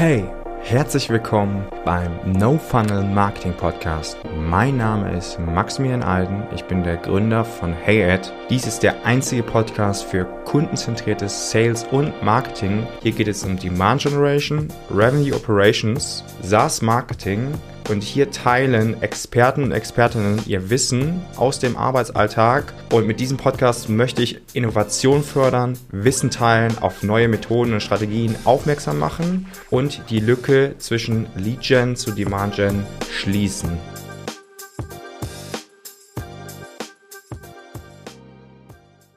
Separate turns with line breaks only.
Hey, herzlich willkommen beim No Funnel Marketing Podcast. Mein Name ist Maximilian Alden. Ich bin der Gründer von HeyAd. Dies ist der einzige Podcast für kundenzentriertes Sales und Marketing. Hier geht es um Demand Generation, Revenue Operations, SaaS Marketing und hier teilen Experten und Expertinnen ihr Wissen aus dem Arbeitsalltag. Und mit diesem Podcast möchte ich Innovation fördern, Wissen teilen, auf neue Methoden und Strategien aufmerksam machen und die Lücke zwischen Lead Gen zu Demand Gen schließen.